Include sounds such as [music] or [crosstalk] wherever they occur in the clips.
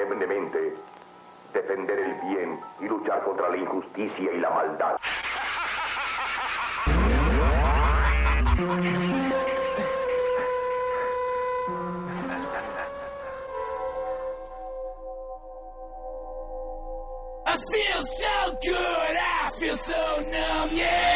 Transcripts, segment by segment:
solemnemente defender el bien y luchar contra la injusticia y la maldad. I feel so good, I feel so numb, yeah.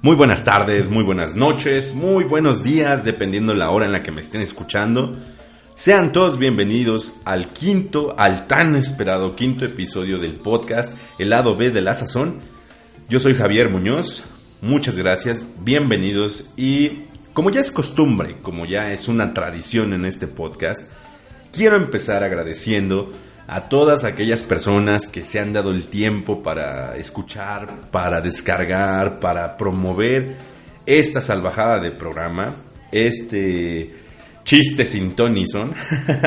Muy buenas tardes, muy buenas noches, muy buenos días, dependiendo la hora en la que me estén escuchando. Sean todos bienvenidos al quinto, al tan esperado quinto episodio del podcast El lado B de la sazón. Yo soy Javier Muñoz, muchas gracias, bienvenidos y como ya es costumbre, como ya es una tradición en este podcast, quiero empezar agradeciendo a todas aquellas personas que se han dado el tiempo para escuchar, para descargar, para promover esta salvajada de programa, este chiste sin Tony son.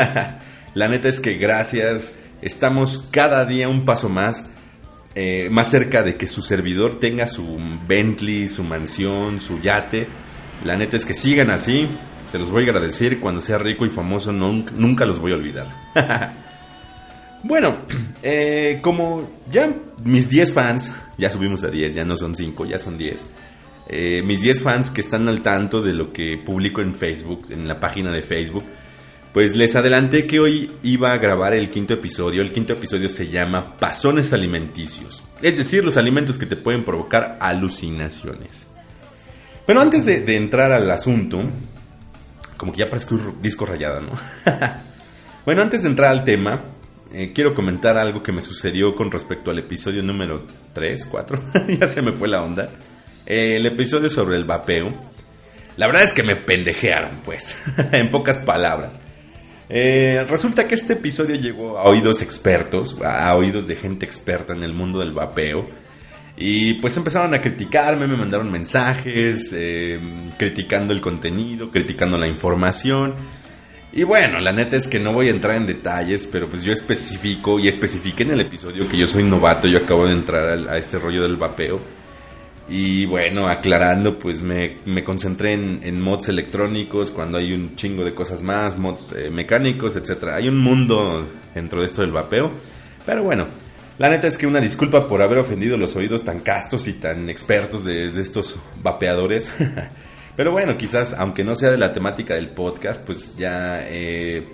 [laughs] La neta es que gracias, estamos cada día un paso más eh, más cerca de que su servidor tenga su Bentley, su mansión, su yate. La neta es que sigan así. Se los voy a agradecer. Cuando sea rico y famoso, nunca los voy a olvidar. [laughs] bueno, eh, como ya mis 10 fans, ya subimos a 10, ya no son 5, ya son 10. Eh, mis 10 fans que están al tanto de lo que publico en Facebook, en la página de Facebook, pues les adelanté que hoy iba a grabar el quinto episodio. El quinto episodio se llama Pasones alimenticios. Es decir, los alimentos que te pueden provocar alucinaciones. Pero antes de, entrar al asunto, como que ya parezco un disco rayado, ¿no? [laughs] bueno, antes de entrar al tema, eh, quiero comentar algo que me sucedió con respecto al episodio número 3, 4. [laughs] ya se me fue la onda. Eh, el episodio sobre el vapeo. La verdad es que me pendejearon, pues, [laughs] en pocas palabras. Eh, resulta que este episodio llegó a oídos expertos, a oídos de gente experta en el mundo del vapeo. Y pues empezaron a criticarme, me mandaron mensajes, criticando el contenido, criticando la información. Y bueno, la neta es que no voy a entrar en detalles, pero pues yo especifico y especifiqué en el episodio que yo soy novato, yo acabo de entrar a este rollo del vapeo. Y bueno, aclarando, pues me, concentré en, mods electrónicos cuando hay un chingo de cosas más, mods eh, mecánicos, etcétera. Hay un mundo dentro de esto del vapeo. Pero bueno, la neta es que una disculpa por haber ofendido los oídos tan castos y tan expertos de, estos vapeadores. [laughs] Pero bueno, quizás, aunque no sea de la temática del podcast, pues ya eh,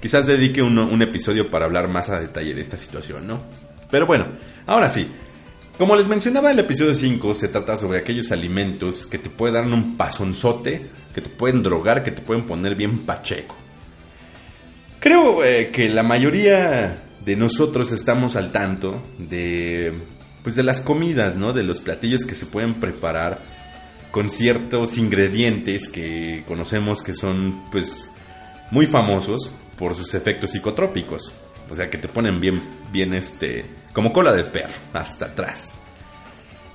quizás dedique un episodio para hablar más a detalle de esta situación, ¿no? Pero bueno, ahora sí. Como les mencionaba en el episodio 5, se trata sobre aquellos alimentos que te pueden dar un pasonzote, que te pueden drogar, que te pueden poner bien pacheco. Creo eh, que la mayoría de nosotros estamos al tanto de pues de las comidas, ¿no? De los platillos que se pueden preparar con ciertos ingredientes que conocemos que son pues muy famosos por sus efectos psicotrópicos. O sea, que te ponen bien bien este como cola de perro, hasta atrás.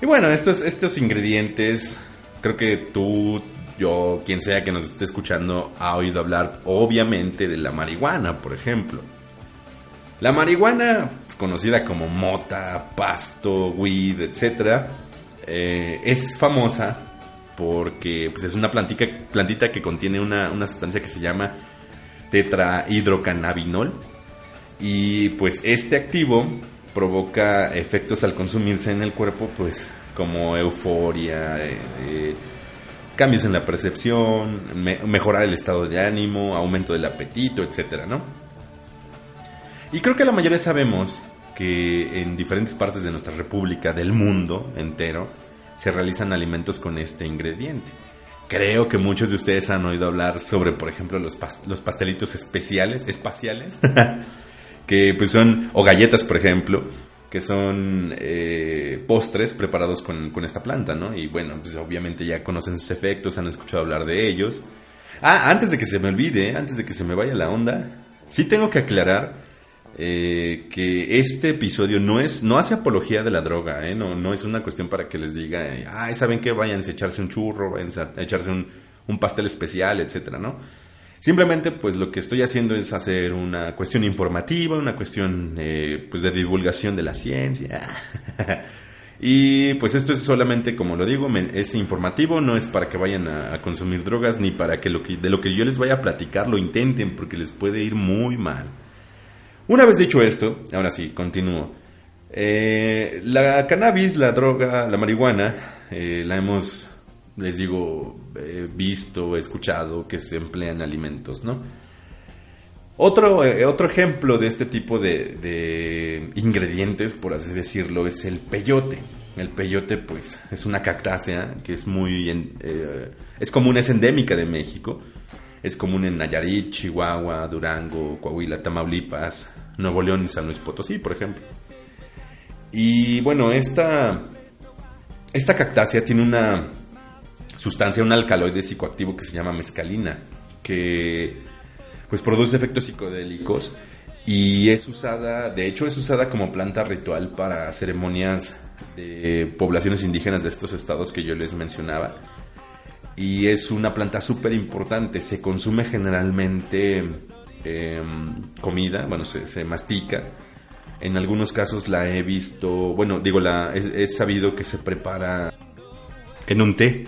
Y bueno, estos, estos ingredientes, creo que tú, yo, quien sea que nos esté escuchando, ha oído hablar obviamente de la marihuana, por ejemplo. La marihuana, pues, conocida como mota, pasto, weed, etc., eh, es famosa porque pues, es una plantita, plantita que contiene una, una sustancia que se llama tetrahidrocannabinol. Y pues este activo provoca efectos al consumirse en el cuerpo, pues como euforia, eh, eh, cambios en la percepción, mejorar el estado de ánimo, aumento del apetito, etcétera, ¿no? Y creo que la mayoría sabemos que en diferentes partes de nuestra república, del mundo entero, se realizan alimentos con este ingrediente. Creo que muchos de ustedes han oído hablar sobre, por ejemplo, los, los pastelitos especiales, espaciales, [laughs] que pues son, o galletas por ejemplo, que son eh, postres preparados con, esta planta, ¿no? Y bueno, pues obviamente ya conocen sus efectos, han escuchado hablar de ellos. Ah, antes de que se me olvide, antes de que se me vaya la onda, sí tengo que aclarar eh, que este episodio no es, no hace apología de la droga, ¿eh? No, no es una cuestión para que les diga, ay, ¿saben qué? Vayan a echarse un churro, vayan a echarse un, un pastel especial, etcétera, ¿no? Simplemente, pues lo que estoy haciendo es hacer una cuestión informativa, una cuestión eh, pues de divulgación de la ciencia. [laughs] y pues esto es solamente, como lo digo, es informativo, no es para que vayan a, consumir drogas ni para que, que de lo que yo les vaya a platicar lo intenten, porque les puede ir muy mal. Una vez dicho esto, ahora sí, continúo. Eh, la cannabis, la droga, la marihuana, eh, la hemos les digo, he visto, escuchado que se emplean alimentos, ¿no? Otro, eh, otro ejemplo de este tipo de, ingredientes, por así decirlo, es el peyote. El peyote, pues, es una cactácea que es muy... Eh, es común, es endémica de México. Es común en Nayarit, Chihuahua, Durango, Coahuila, Tamaulipas, Nuevo León y San Luis Potosí, por ejemplo. Y bueno, esta, esta cactácea tiene una sustancia, un alcaloide psicoactivo que se llama mescalina, que pues produce efectos psicodélicos y es usada, de hecho es usada como planta ritual para ceremonias de poblaciones indígenas de estos estados que yo les mencionaba. Y es una planta súper importante, se consume generalmente em, comida, bueno, se, mastica En algunos casos la he visto, bueno, digo, la he, he sabido que se prepara en un té.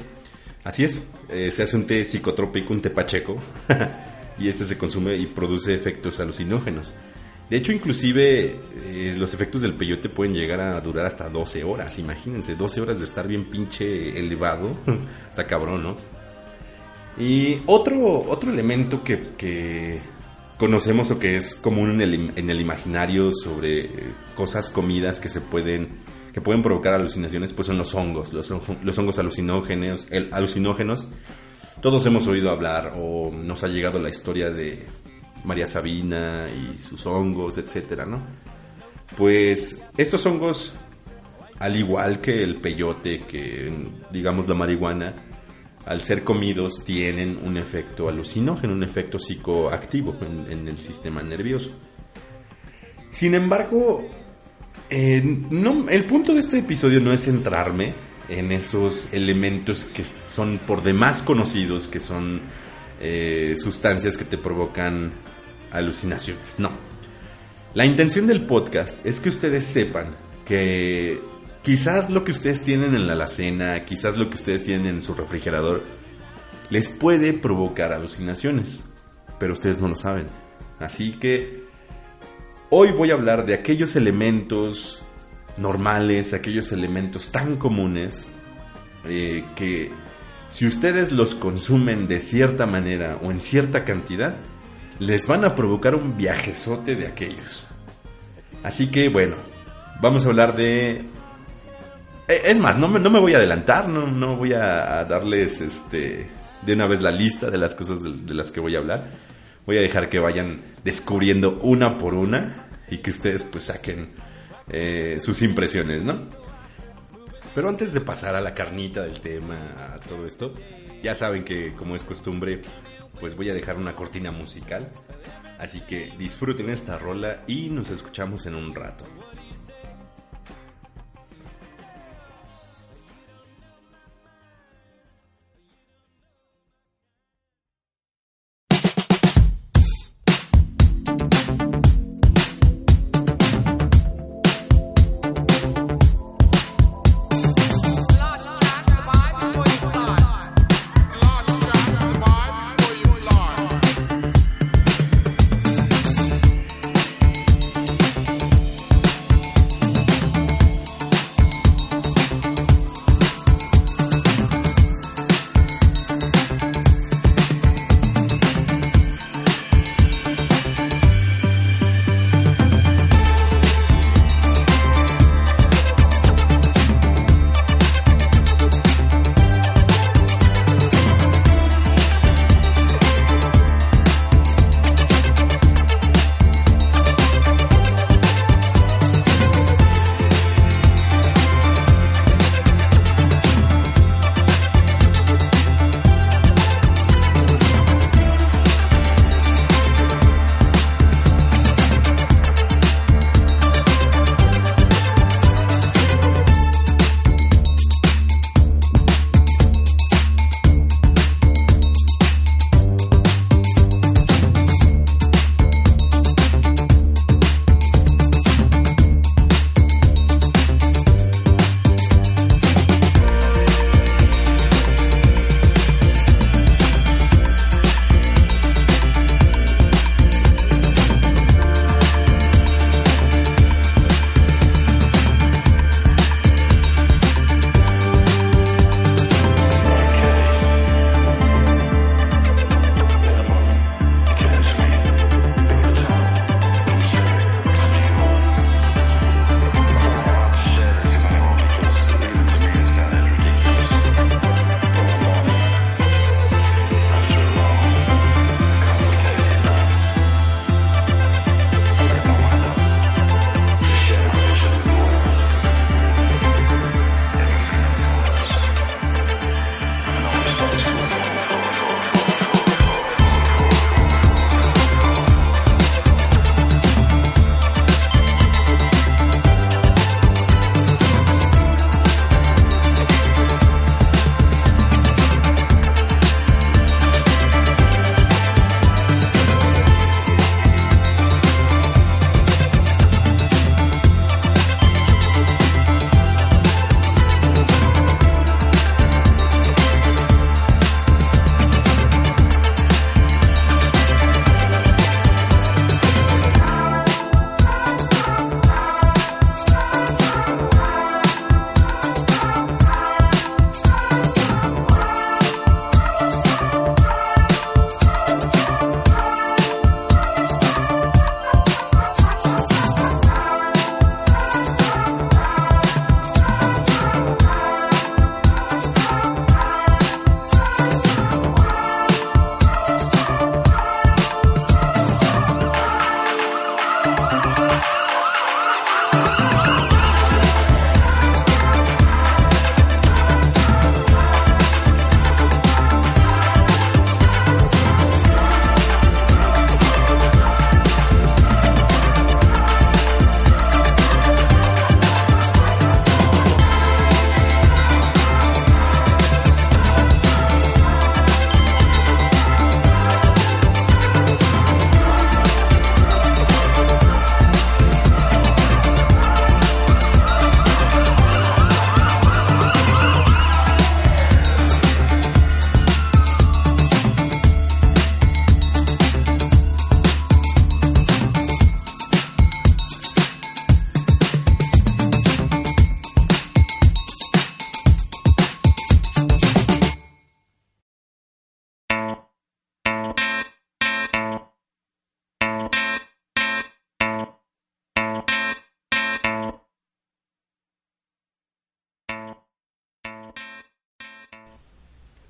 Así es, eh, se hace un té psicotrópico, un té pacheco, [laughs] y este se consume y produce efectos alucinógenos. De hecho, inclusive eh, los efectos del peyote pueden llegar a durar hasta 12 horas. Imagínense, 12 horas de estar bien pinche elevado. [laughs] Está cabrón, ¿no? Y otro, otro elemento que, que conocemos o que es común en el, en el imaginario sobre cosas, comidas que se pueden que pueden provocar alucinaciones, pues son los hongos, los, hon- los hongos alucinógenos, el, alucinógenos. Todos hemos oído hablar o nos ha llegado la historia de María Sabina y sus hongos, etcétera, ¿no? Pues estos hongos, al igual que el peyote, que digamos la marihuana, al ser comidos tienen un efecto alucinógeno, un efecto psicoactivo en, el sistema nervioso. Sin embargo, eh, el punto de este episodio no es centrarme en esos elementos que son por demás conocidos, que son eh, sustancias que te provocan alucinaciones. No. La intención del podcast es que ustedes sepan que quizás lo que ustedes tienen en la alacena, quizás lo que ustedes tienen en su refrigerador, les puede provocar alucinaciones, pero ustedes no lo saben. Así que hoy voy a hablar de aquellos elementos normales, aquellos elementos tan comunes eh, que si ustedes los consumen de cierta manera o en cierta cantidad, les van a provocar un viajezote de aquellos. Así que bueno, vamos a hablar de... Eh, Es más, no me, no me voy a adelantar, no, no voy a, darles este, de una vez la lista de las cosas de, de las que voy a hablar. Voy a dejar que vayan descubriendo una por una y que ustedes pues saquen eh, sus impresiones, ¿no? Pero antes de pasar a la carnita del tema, a todo esto, ya saben que como es costumbre, pues voy a dejar una cortina musical. Así que disfruten esta rola y nos escuchamos en un rato.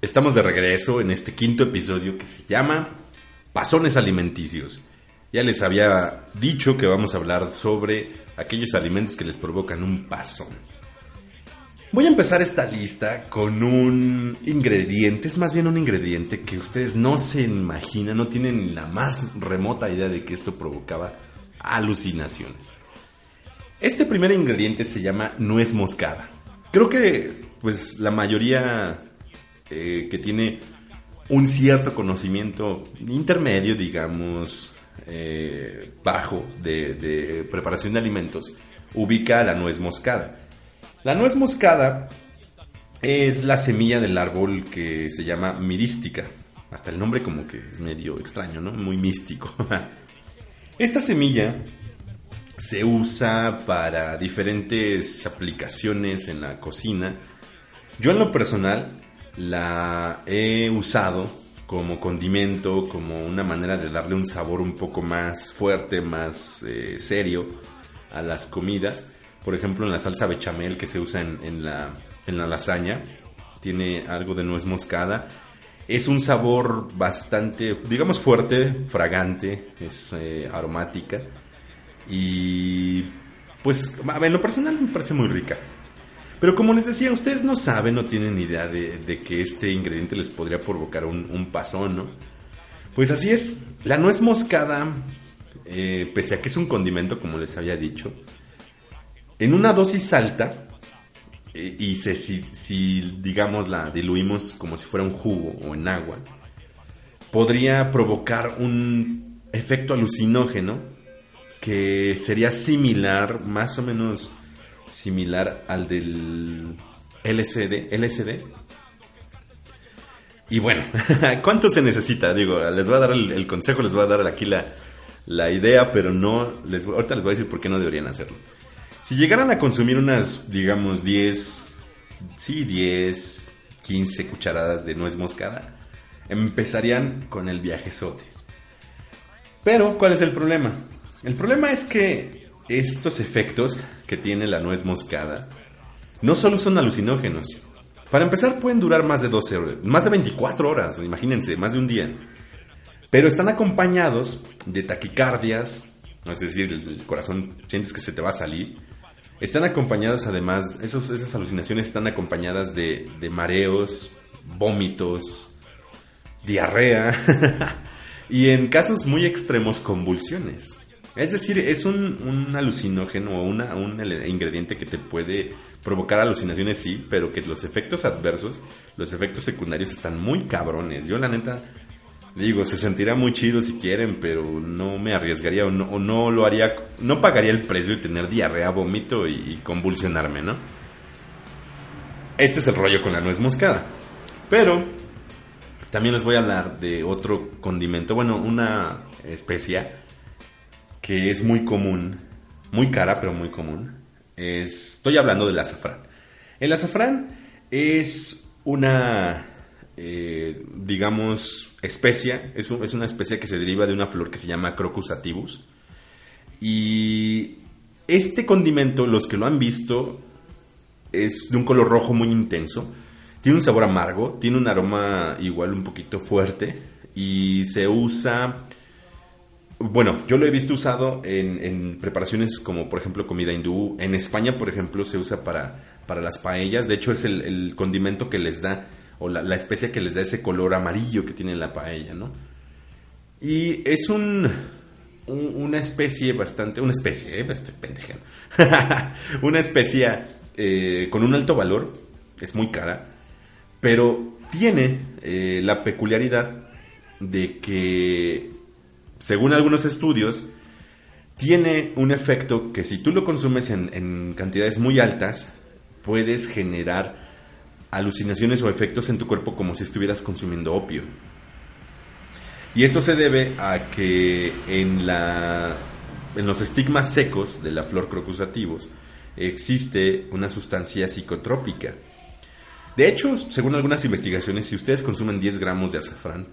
Estamos de regreso en este quinto episodio que se llama Pasones Alimenticios. Ya les había dicho que vamos a hablar sobre aquellos alimentos que les provocan un pasón. Voy a empezar esta lista con un ingrediente, es más bien un ingrediente que ustedes no se imaginan, no tienen la más remota idea de que esto provocaba alucinaciones. Este primer ingrediente se llama nuez moscada. Creo que pues la mayoría eh, que tiene un cierto conocimiento intermedio, digamos, eh, bajo de, de preparación de alimentos, ubica la nuez moscada. La nuez moscada es la semilla del árbol que se llama mirística. Hasta el nombre como que es medio extraño, ¿no? Muy místico. [laughs] Esta semilla se usa para diferentes aplicaciones en la cocina. Yo en lo personal la he usado como condimento, como una manera de darle un sabor un poco más fuerte, más eh, serio a las comidas. Por ejemplo, en la salsa bechamel que se usa en, la, en la lasaña, tiene algo de nuez moscada. Es un sabor bastante, digamos, fuerte, fragante, es eh, aromática. Y pues, en lo personal me parece muy rica. Pero como les decía, ustedes no saben, no tienen idea de, que este ingrediente les podría provocar un, un pasón, ¿no? Pues así es, la nuez moscada, eh, pese a que es un condimento, como les había dicho, en una dosis alta, eh, y si, digamos la diluimos como si fuera un jugo o en agua, podría provocar un efecto alucinógeno que sería similar, más o menos similar al del LSD. Y bueno, [laughs] ¿cuánto se necesita? Digo, les voy a dar el, consejo, les voy a dar aquí la, la idea, pero no, les, ahorita les voy a decir por qué no deberían hacerlo. Si llegaran a consumir unas, digamos, 10, sí, 10, 15 cucharadas de nuez moscada, empezarían con el viajezote. Pero, ¿cuál es el problema? El problema es que estos efectos que tiene la nuez moscada no solo son alucinógenos. Para empezar, pueden durar más de 12 horas, más de 24 horas, imagínense, más de un día. Pero están acompañados de taquicardias, es decir, el corazón sientes que se te va a salir. Están acompañados además, esas alucinaciones están acompañadas de mareos, vómitos, diarrea [laughs] y en casos muy extremos convulsiones. Es decir, es un, un alucinógeno o un ingrediente que te puede provocar alucinaciones, sí, pero que los efectos adversos, los efectos secundarios están muy cabrones. Yo la neta digo, se sentirá muy chido si quieren, pero no me arriesgaría o no, o no lo haría, no pagaría el precio de tener diarrea, vómito y, y convulsionarme, ¿no? Este es el rollo con la nuez moscada. Pero también les voy a hablar de otro condimento, bueno, una especia que es muy común, muy cara, pero muy común. Es, estoy hablando del azafrán. El azafrán es una, eh, digamos, especia, es, es una especia que se deriva de una flor que se llama Crocus sativus. Y este condimento, los que lo han visto, es de un color rojo muy intenso. Tiene un sabor amargo, tiene un aroma igual un poquito fuerte y se usa... Bueno, yo lo he visto usado en, preparaciones como por ejemplo comida hindú. En España, por ejemplo, se usa para, para las paellas. De hecho, es el, condimento que les da, o la, la especia que les da ese color amarillo que tiene la paella, ¿no? Y es un, un- una especie bastante, una especie, eh, estoy pendejando. [laughs] una especie eh, con un alto valor, es muy cara, pero tiene eh, la peculiaridad de que, según algunos estudios, tiene un efecto que si tú lo consumes en, cantidades muy altas, puedes generar alucinaciones o efectos en tu cuerpo como si estuvieras consumiendo opio. Y esto se debe a que en, la, en los estigmas secos de la flor crocus sativus existe una sustancia psicotrópica. De hecho, según algunas investigaciones, si ustedes consumen 10 gramos de azafrán,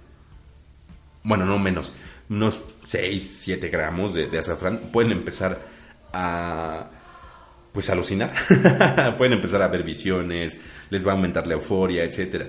bueno, no menos, unos 6, 7 gramos de, azafrán, pueden empezar a pues alucinar. [laughs] pueden empezar a ver visiones, les va a aumentar la euforia, etcétera.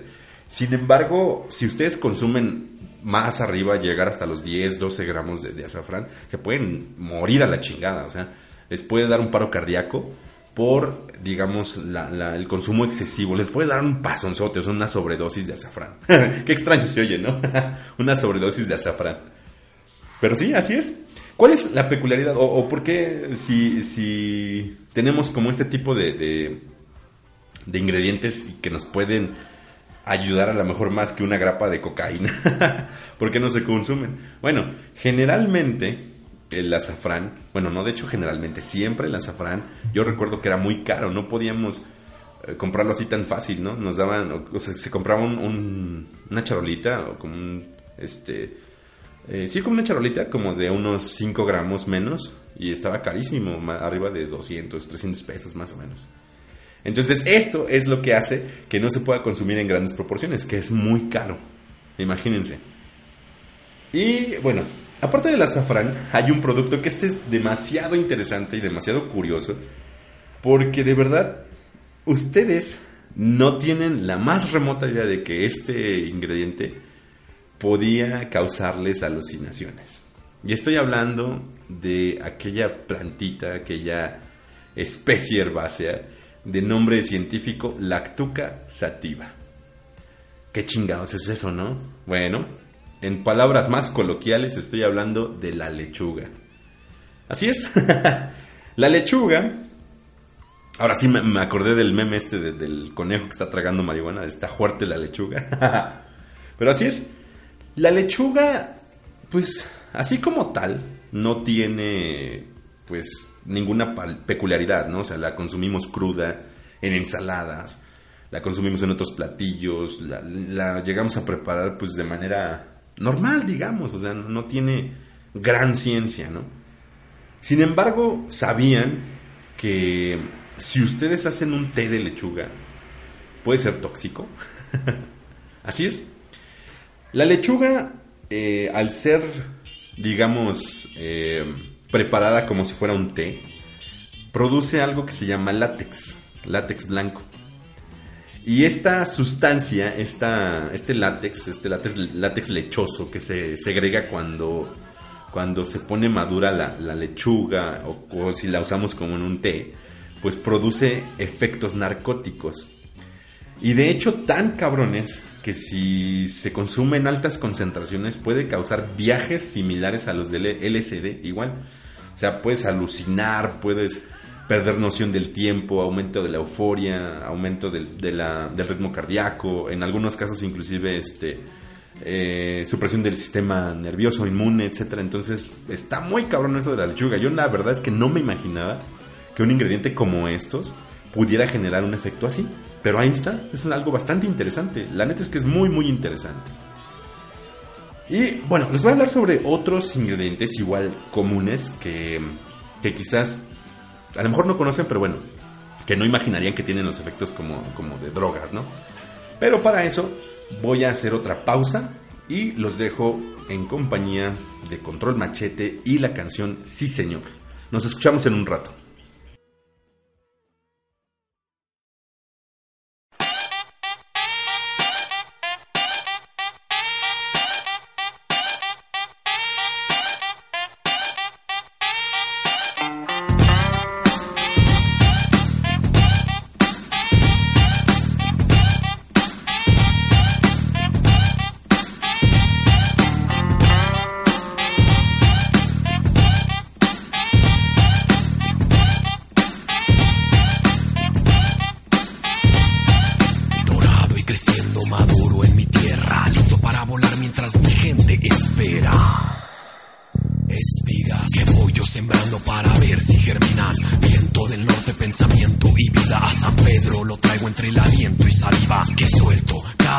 Sin embargo, si ustedes consumen más arriba, llegar hasta los 10, 12 gramos de, de azafrán, se pueden morir a la chingada. O sea, les puede dar un paro cardíaco por, digamos, el consumo excesivo. Les puede dar un pasonzote, o sea, una sobredosis de azafrán. [laughs] Qué extraño se oye, ¿no? [laughs] una sobredosis de azafrán. Pero sí, así es. ¿Cuál es la peculiaridad? ¿O, por qué si, si tenemos como este tipo de, de, de ingredientes que nos pueden ayudar a lo mejor más que una grapa de cocaína? [laughs] ¿Por qué no se consumen? Bueno, generalmente el azafrán, bueno, no de hecho generalmente, siempre el azafrán, yo recuerdo que era muy caro, no podíamos eh, comprarlo así tan fácil, ¿no? Nos daban, o, sea, se compraba un- un- una charolita o como un, este, eh, sí, como una charolita, como de unos 5 gramos menos, y estaba carísimo, arriba de 200, 300 pesos más o menos. Entonces, esto es lo que hace que no se pueda consumir en grandes proporciones, que es muy caro. Imagínense. Y bueno, aparte del azafrán, hay un producto que este es demasiado interesante y demasiado curioso, porque de verdad, ustedes no tienen la más remota idea de que este ingrediente podía causarles alucinaciones. Y estoy hablando de aquella plantita, aquella especie herbácea de nombre científico Lactuca sativa. ¿Qué chingados es eso, no? Bueno, en palabras más coloquiales estoy hablando de la lechuga. Así es. [laughs] la lechuga. Ahora sí me, acordé del meme este de- del conejo que está tragando marihuana. Está fuerte la lechuga. [laughs] Pero así es. La lechuga, pues, así como tal, no tiene, pues, ninguna peculiaridad, ¿no? O sea, la consumimos cruda, en ensaladas, la consumimos en otros platillos, la, la llegamos a preparar, pues, de manera normal, digamos, o sea, no, tiene gran ciencia, ¿no? Sin embargo, sabían que si ustedes hacen un té de lechuga, puede ser tóxico. [laughs] Así es. La lechuga, eh, al ser, digamos, eh, preparada como si fuera un té, produce algo que se llama látex, látex blanco. Y esta sustancia, esta, este látex, este látex, lechoso que se segrega cuando, cuando se pone madura la, la lechuga o, o si la usamos como en un té, pues produce efectos narcóticos. Y de hecho tan cabrones que si se consume en altas concentraciones puede causar viajes similares a los del LSD igual. O sea, puedes alucinar, puedes perder noción del tiempo, aumento de la euforia, aumento del, del ritmo cardíaco, en algunos casos inclusive este, eh, supresión del sistema nervioso, inmune, etcétera. Entonces está muy cabrón eso de la lechuga. Yo la verdad es que no me imaginaba que un ingrediente como estos pudiera generar un efecto así. Pero ahí está, es algo bastante interesante. La neta es que es muy, muy interesante. Y bueno, les voy a hablar sobre otros ingredientes igual comunes que, que quizás a lo mejor no conocen, pero bueno, que no imaginarían que tienen los efectos como, como de drogas, ¿no? Pero para eso voy a hacer otra pausa y los dejo en compañía de Control Machete y la canción Sí Señor. Nos escuchamos en un rato.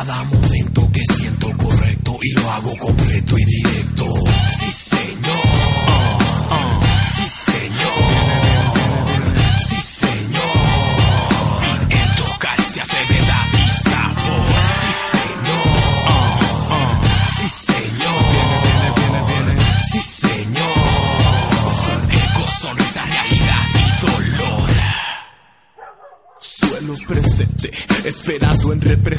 Cada momento que siento correcto y lo hago completo y directo. Sí, señor. Sí, señor. Sí, señor. El tocar se hace verdad y sabor. Sí, señor. Sí, señor. Sí, señor. Eco, sonrisa, realidad y dolor. Suelo presente, esperando en represente.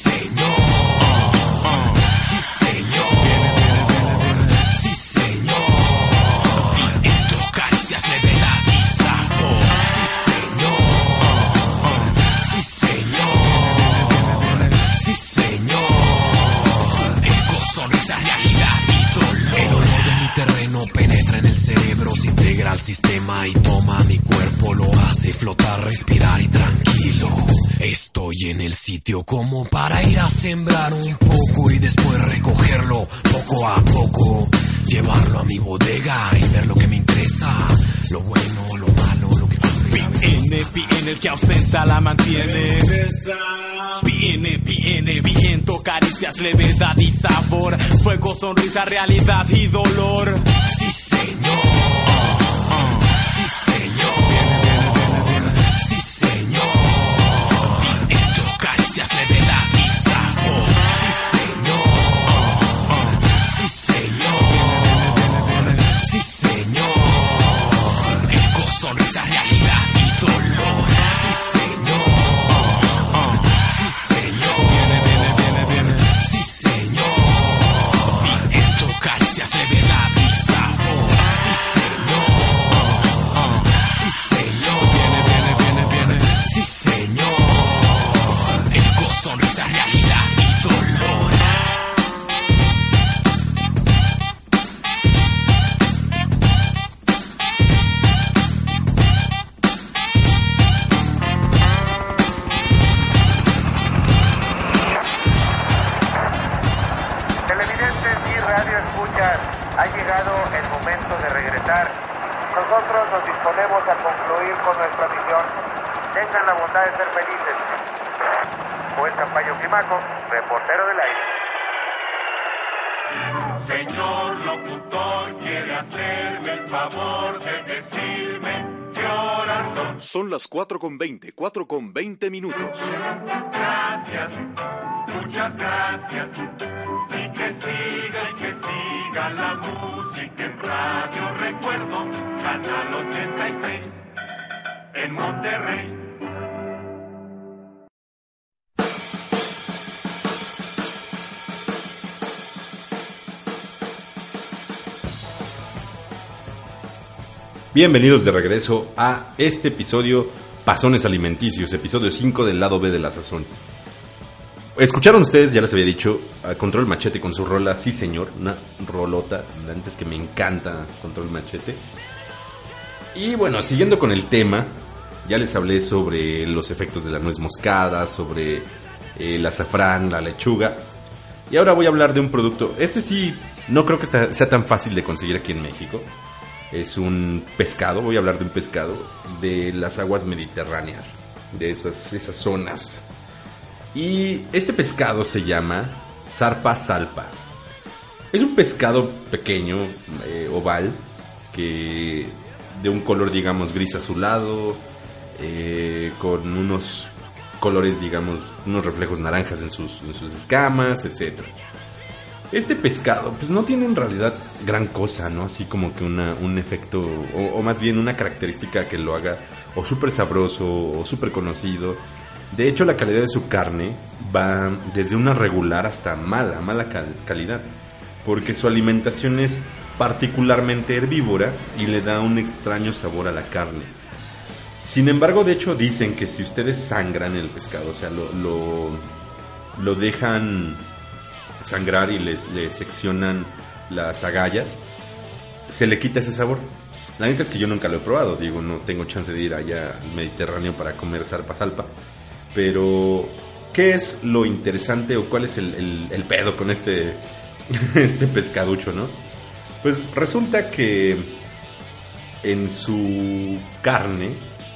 Sitio como para ir a sembrar un poco y después recogerlo poco a poco. Llevarlo a mi bodega y ver lo que me interesa. Lo bueno, lo malo, lo que Viene, viene el que ausenta la mantiene. Viene, viene, viento, caricias, levedad y sabor. Fuego, sonrisa, realidad y dolor. Sí, señor. Climaco, reportero del aire. Señor locutor, quiere hacerme el favor de decirme qué horas son. Son las 4 con 20, 4 con 20 minutos. Gracias, muchas gracias. Y que siga y que siga la música en radio. Recuerdo, Canal 86, en Monterrey. Bienvenidos de regreso a este episodio Pasones Alimenticios, episodio 5 del lado B de la sazón. Escucharon ustedes, ya les había dicho, Control Machete con su rola, sí señor, una rolota, antes que me encanta Control Machete. Y bueno, siguiendo con el tema, ya les hablé sobre los efectos de la nuez moscada, sobre eh, el azafrán, la lechuga. Y ahora voy a hablar de un producto, este sí, no creo que sea tan fácil de conseguir aquí en México. Es un pescado, voy a hablar de un pescado de las aguas mediterráneas, de esas, esas zonas. Y este pescado se llama zarpa salpa. Es un pescado pequeño, eh, oval, que de un color, digamos, gris azulado, eh, con unos colores, digamos, unos reflejos naranjas en sus, en sus escamas, etcétera. Este pescado, pues no tiene en realidad gran cosa, ¿no? Así como que una, un efecto, o, más bien una característica que lo haga o súper sabroso o súper conocido. De hecho, la calidad de su carne va desde una regular hasta mala, mala cal- calidad. Porque su alimentación es particularmente herbívora y le da un extraño sabor a la carne. Sin embargo, de hecho, dicen que si ustedes sangran el pescado, o sea, lo, lo, lo dejan sangrar y les, les seccionan las agallas, se le quita ese sabor. La neta es que yo nunca lo he probado, digo, no tengo chance de ir allá al Mediterráneo para comer zarpa salpa. Pero, ¿qué es lo interesante o cuál es el, el- el pedo con este, [laughs] este pescaducho, no? Pues resulta que en su carne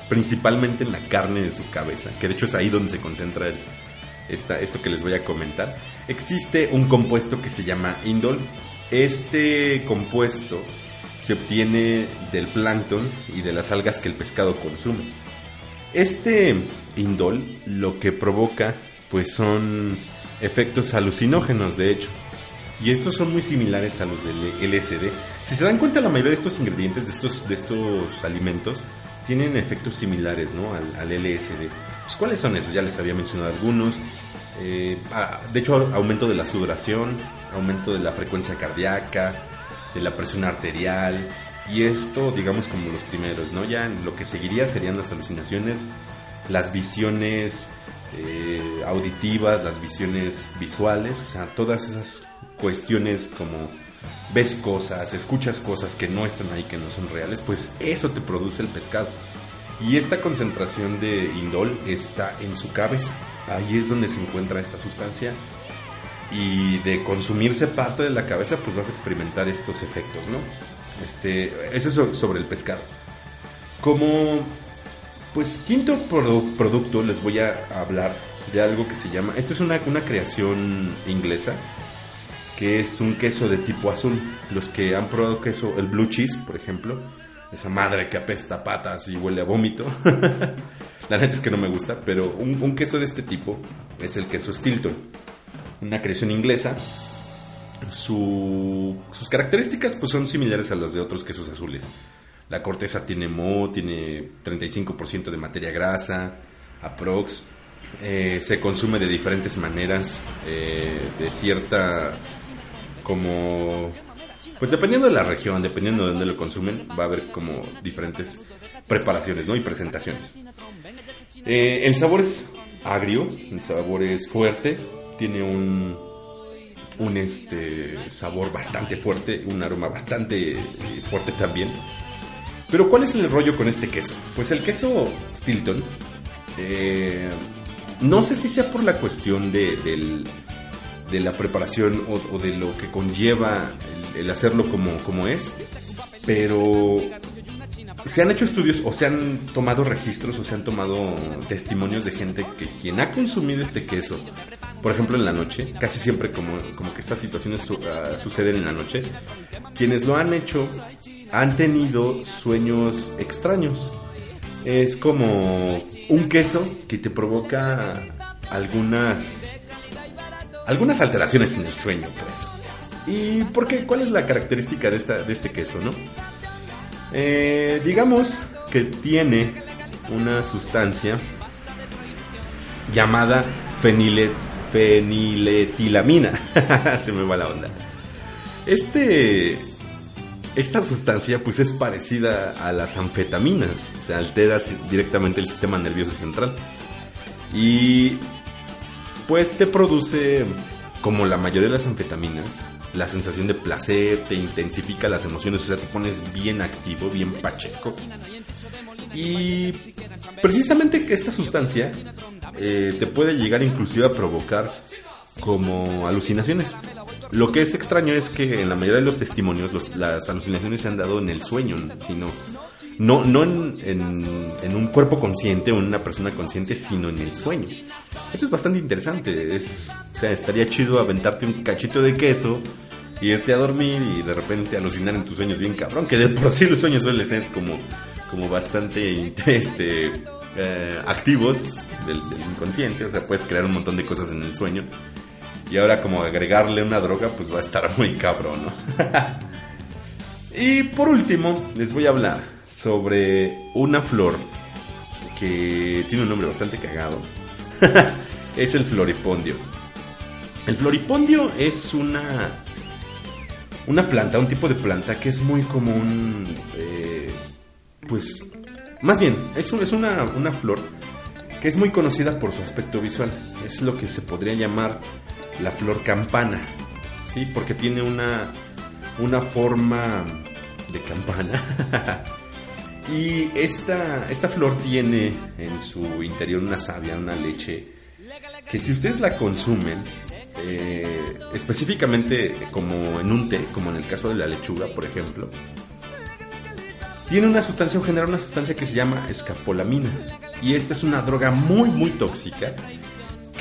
principalmente en la carne de su cabeza, que de hecho es ahí donde se concentra el- esto que les voy a comentar. Existe un compuesto que se llama indol. Este compuesto se obtiene del plancton y de las algas que el pescado consume. Este indol lo que provoca pues son efectos alucinógenos de hecho. Y estos son muy similares a los del LSD. Si se dan cuenta la mayoría de estos ingredientes de estos, de estos alimentos tienen efectos similares ¿no? al LSD. Pues, ¿Cuáles son esos? Ya les había mencionado algunos. Eh, ah, de hecho, aumento de la sudoración, aumento de la frecuencia cardíaca, de la presión arterial. Y esto, digamos, como los primeros, ¿no? Ya lo que seguiría serían las alucinaciones, las visiones eh, auditivas, las visiones visuales, o sea, todas esas cuestiones como ves cosas, escuchas cosas que no están ahí, que no son reales, pues eso te produce el pescado. Y esta concentración de indol está en su cabeza. Ahí es donde se encuentra esta sustancia. Y de consumirse parte de la cabeza, pues vas a experimentar estos efectos, ¿no? Este, eso es so- sobre el pescado. Como, pues, quinto produ- producto, les voy a hablar de algo que se llama. Esto es una creación inglesa que es un queso de tipo azul. Los que han probado queso, el blue cheese, por ejemplo, esa madre que apesta patas y huele a vómito. [laughs] La neta es que no me gusta, pero un, queso de este tipo es el queso Stilton, una creación inglesa. Su- sus características pues son similares a las de otros quesos azules. La corteza tiene moho, tiene 35% de materia grasa, aprox. Eh, se consume de diferentes maneras, eh, de cierta como pues dependiendo de la región, dependiendo de dónde lo consumen, va a haber como diferentes preparaciones, ¿no? Y presentaciones. Eh, el sabor es agrio, el sabor es fuerte, tiene un un este sabor bastante fuerte, un aroma bastante eh, fuerte también. Pero ¿cuál es el rollo con este queso? Pues el queso Stilton, eh, no sé si sea por la cuestión de, del- de la preparación o, o de lo que conlleva el, hacerlo como, como es, pero se han hecho estudios o se han tomado registros o se han tomado testimonios de gente que quien ha consumido este queso, por ejemplo en la noche, casi siempre como, como que estas situaciones ah, suceden en la noche, quienes lo han hecho han tenido sueños extraños. Es como un queso que te provoca algunas algunas alteraciones en el sueño, pues. ¿Y por qué? ¿Cuál es la característica de, esta, de este queso, no? Eh, digamos que tiene una sustancia llamada fenile, feniletilamina. [laughs] Se me va la onda. Este, esta sustancia pues es parecida a las anfetaminas. Se altera directamente el sistema nervioso central. Y pues te produce, como la mayoría de las anfetaminas, la sensación de placer, te intensifica las emociones, o sea, te pones bien activo, bien pacheco. Y precisamente que esta sustancia eh, te puede llegar inclusive a provocar como alucinaciones. Lo que es extraño es que en la mayoría de los testimonios las alucinaciones se han dado en el sueño, sino no, no en, en- en un cuerpo consciente o en una persona consciente, sino en el sueño. Eso es bastante interesante. Es, o sea, estaría chido aventarte un cachito de queso, irte a dormir y de repente alucinar en tus sueños bien cabrón, que de por sí los sueños suelen ser como, como bastante este, eh, activos del, del inconsciente, o sea, puedes crear un montón de cosas en el sueño. Y ahora como agregarle una droga, pues va a estar muy cabrón, ¿no? [laughs] y por último, les voy a hablar sobre una flor que tiene un nombre bastante cagado. [laughs] es el floripondio. El floripondio es una una planta, un tipo de planta que es muy común, eh, pues, más bien, es, es una, una flor que es muy conocida por su aspecto visual. Es lo que se podría llamar la flor campana, ¿sí? Porque tiene una, una forma de campana. [laughs] y esta, esta flor tiene en su interior una savia, una leche, que si ustedes la consumen, eh, específicamente como en un té, como en el caso de la lechuga, por ejemplo, tiene una sustancia o genera una sustancia que se llama escapolamina. Y esta es una droga muy, muy tóxica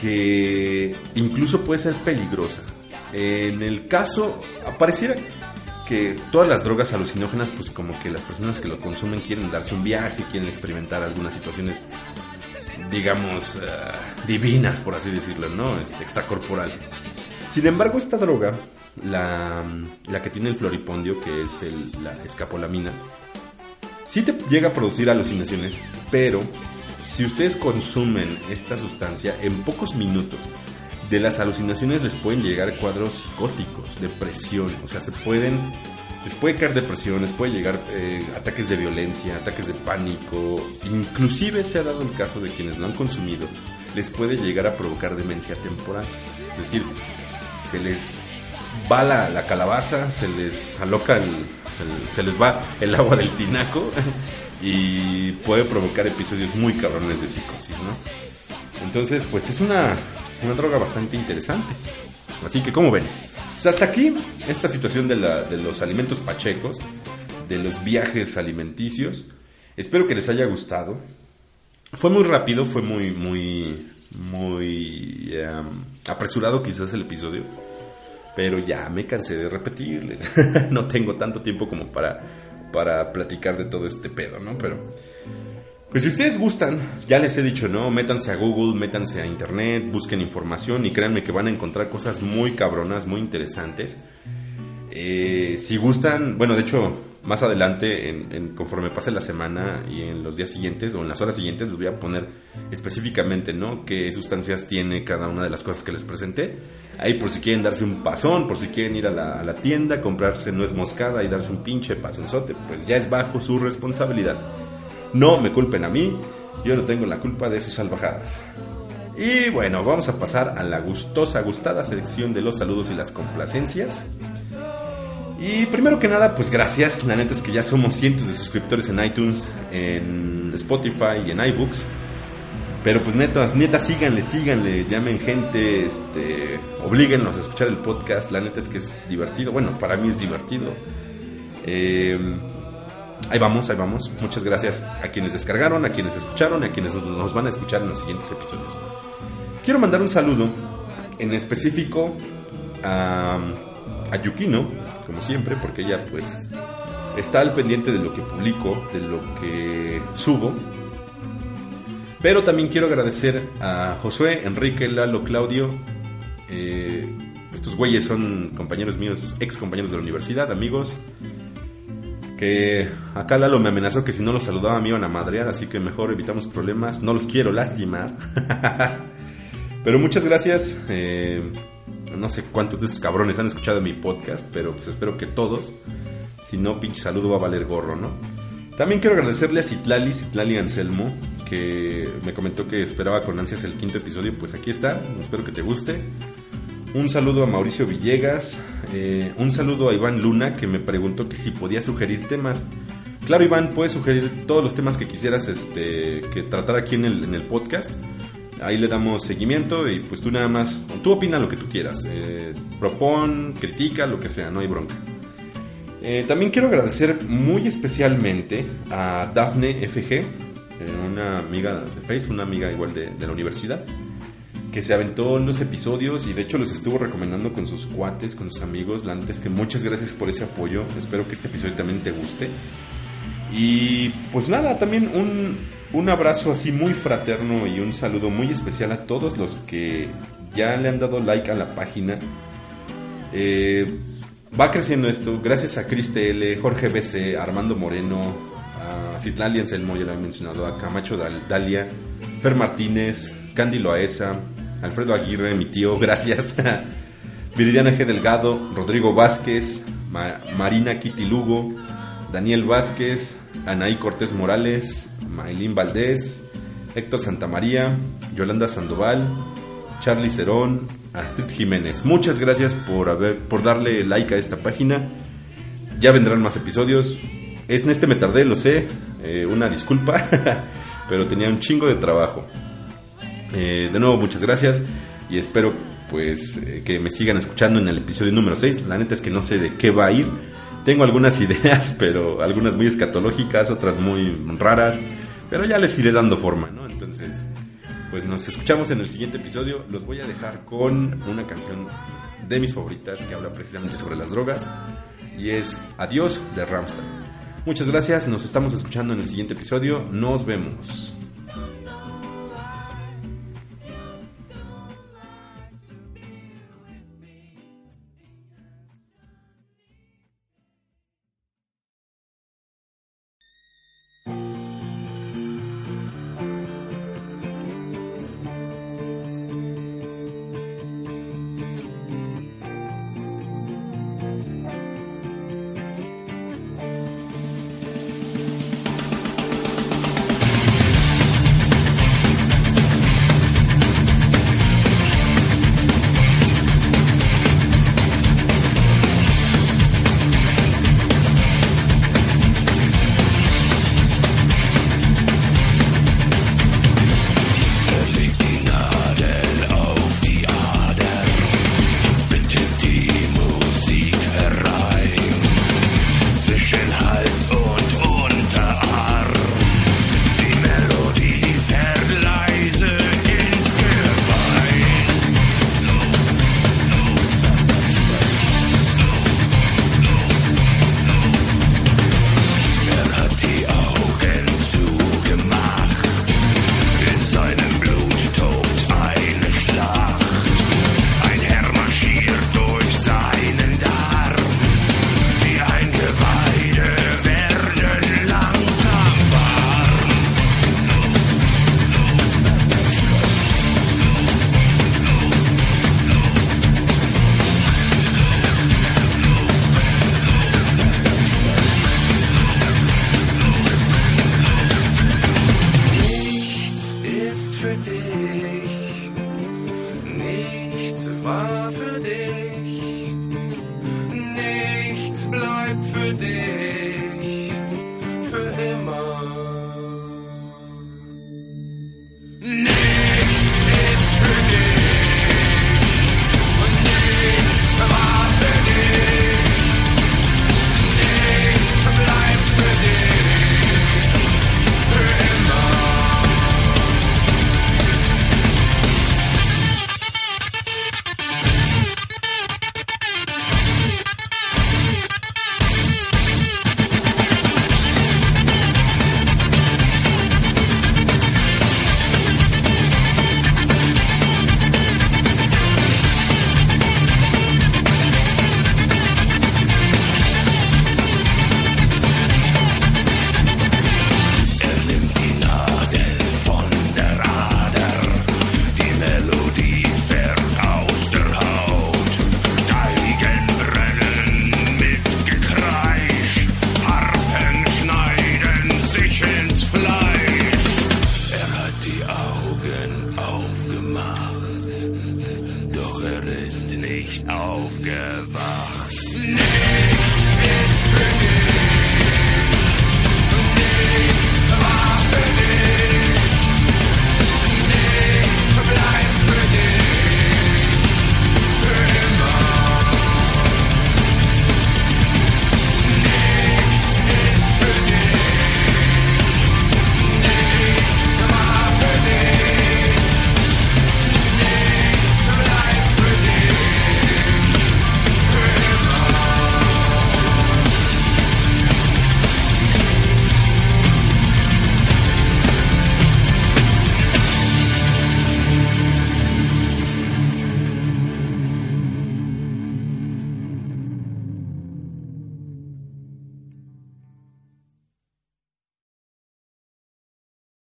que incluso puede ser peligrosa. En el caso, pareciera que todas las drogas alucinógenas, pues como que las personas que lo consumen quieren darse un viaje, quieren experimentar algunas situaciones, digamos, eh, divinas, por así decirlo, ¿no? Este, extracorporales. Sin embargo, esta droga, la, la que tiene el floripondio, que es el- la escapolamina, sí te llega a producir alucinaciones, pero si ustedes consumen esta sustancia en pocos minutos, de las alucinaciones les pueden llegar cuadros psicóticos, depresión, o sea, se pueden, les puede caer depresión, les puede llegar eh, ataques de violencia, ataques de pánico, inclusive se ha dado el caso de quienes lo han consumido, les puede llegar a provocar demencia temporal, es decir, se les va la, la calabaza, se les aloca el, el- se les va el agua del tinaco y puede provocar episodios muy cabrones de psicosis, ¿no? Entonces, pues es una, una droga bastante interesante. Así que, ¿cómo ven? Pues hasta aquí esta situación de, la- de los alimentos pachecos, de los viajes alimenticios. Espero que les haya gustado. Fue muy rápido, fue muy, muy, muy em, apresurado quizás el episodio. Pero ya me cansé de repetirles. [laughs] no tengo tanto tiempo como para, para platicar de todo este pedo, ¿no? Pero, pues si ustedes gustan, ya les he dicho, ¿no? Métanse a Google, métanse a Internet, busquen información y créanme que van a encontrar cosas muy cabronas, muy interesantes. Eh, si gustan, bueno, de hecho, más adelante, en, en- conforme pase la semana y en los días siguientes o en las horas siguientes, les voy a poner específicamente, ¿no? Qué sustancias tiene cada una de las cosas que les presenté. Ahí por si quieren darse un pasón, por si quieren ir a la, a la tienda, comprarse nuez moscada y darse un pinche pasonzote, pues ya es bajo su responsabilidad. No me culpen a mí, yo no tengo la culpa de sus salvajadas. Y bueno, vamos a pasar a la gustosa, gustada sección de los saludos y las complacencias. Y primero que nada, pues gracias. La neta es que ya somos cientos de suscriptores en iTunes, en Spotify y en iBooks. Pero pues netas, neta, síganle, síganle, llamen gente, este, oblíguenlos a escuchar el podcast. La neta es que es divertido. Bueno, para mí es divertido. Eh, ahí vamos, ahí vamos. Muchas gracias a quienes descargaron, a quienes escucharon a quienes nos van a escuchar en los siguientes episodios. Quiero mandar un saludo en específico a, a Yukino, como siempre, porque ella pues está al pendiente de lo que publico, de lo que subo. Pero también quiero agradecer a Josué, Enrique, Lalo, Claudio. eh, estos güeyes son compañeros míos, ex compañeros de la universidad, amigos. Que acá Lalo me amenazó que si no los saludaba me iban a madrear, así que mejor evitamos problemas. No los quiero lastimar. [laughs] Pero muchas gracias. eh, no sé cuántos de esos cabrones han escuchado mi podcast, pero pues espero que todos. Si no, pinche saludo va a valer gorro, ¿no? También quiero agradecerle a Citlali, Citlali Anselmo, que me comentó que esperaba con ansias el quinto episodio. Pues aquí está, espero que te guste. Un saludo a Mauricio Villegas. Eh, un saludo a Iván Luna, que me preguntó que si podía sugerir temas. Claro, Iván, puedes sugerir todos los temas que quisieras este, que tratar aquí en el, podcast. Ahí le damos seguimiento y pues tú nada más, tú opina lo que tú quieras. eh, propon, critica, lo que sea, no hay bronca. Eh, también quiero agradecer muy especialmente a Dafne FG, una amiga de Face, una amiga igual de la universidad, que se aventó los episodios y de hecho los estuvo recomendando con sus cuates, con sus amigos. La neta es que muchas gracias por ese apoyo. Espero que este episodio también te guste. Y pues nada, también un, un abrazo así muy fraterno y un saludo muy especial a todos los que ya le han dado like a la página. Eh, va creciendo esto, gracias a Chris TL, Jorge BC, Armando Moreno, a Citlali Anselmo, ya lo he mencionado, a Camacho Dal- Dalia, Fer Martínez, Candy Loaesa, Alfredo Aguirre, mi tío, [laughs] gracias. [laughs] Viridiana G. Delgado, Rodrigo Vázquez, Ma- Marina Kitty Lugo, Daniel Vázquez, Anaí Cortés Morales, Maylin Valdés, Héctor Santamaría, Yolanda Sandoval, Charlie Cerón, Astrid Jiménez. Muchas gracias por haber, por darle like a esta página. Ya vendrán más episodios. Es, en este me tardé, lo sé. eh, una disculpa. [laughs] pero tenía un chingo de trabajo. Eh, de nuevo, muchas gracias. Y espero pues eh, que me sigan escuchando en el episodio número 6. La neta es que no sé de qué va a ir. Tengo algunas [laughs] ideas, pero algunas muy escatológicas, otras muy raras, pero ya les iré dando forma, ¿no? Entonces, pues nos escuchamos en el siguiente episodio. Los voy a dejar con una canción de mis favoritas que habla precisamente sobre las drogas y es Adiós de Ramstein. Muchas gracias, nos estamos escuchando en el siguiente episodio. Nos vemos.